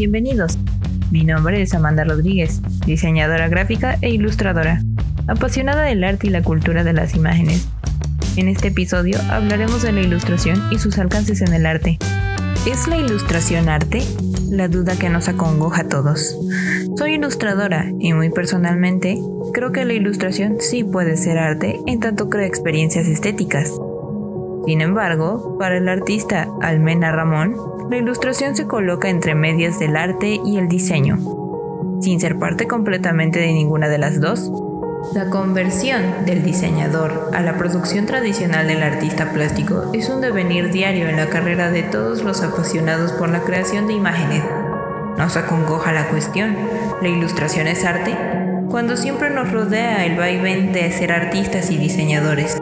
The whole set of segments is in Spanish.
Bienvenidos. Mi nombre es Amanda Rodríguez, diseñadora gráfica e ilustradora, apasionada del arte y la cultura de las imágenes. En este episodio hablaremos de la ilustración y sus alcances en el arte. ¿Es la ilustración arte? La duda que nos acongoja a todos. Soy ilustradora y muy personalmente creo que la ilustración sí puede ser arte en tanto crea experiencias estéticas. Sin embargo, para el artista Almena Ramón, la ilustración se coloca entre medias del arte y el diseño, sin ser parte completamente de ninguna de las dos. La conversión del diseñador a la producción tradicional del artista plástico es un devenir diario en la carrera de todos los apasionados por la creación de imágenes. Nos acongoja la cuestión, ¿la ilustración es arte? Cuando siempre nos rodea el vaivén de ser artistas y diseñadores.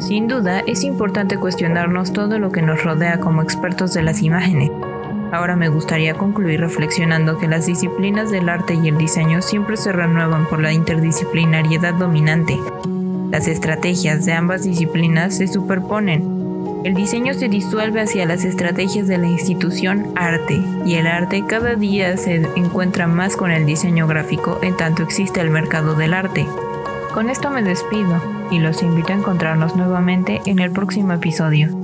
Sin duda, es importante cuestionarnos todo lo que nos rodea como expertos de las imágenes. Ahora me gustaría concluir reflexionando que las disciplinas del arte y el diseño siempre se renuevan por la interdisciplinariedad dominante. Las estrategias de ambas disciplinas se superponen. El diseño se disuelve hacia las estrategias de la institución arte y el arte cada día se encuentra más con el diseño gráfico en tanto existe el mercado del arte. Con esto me despido y los invito a encontrarnos nuevamente en el próximo episodio.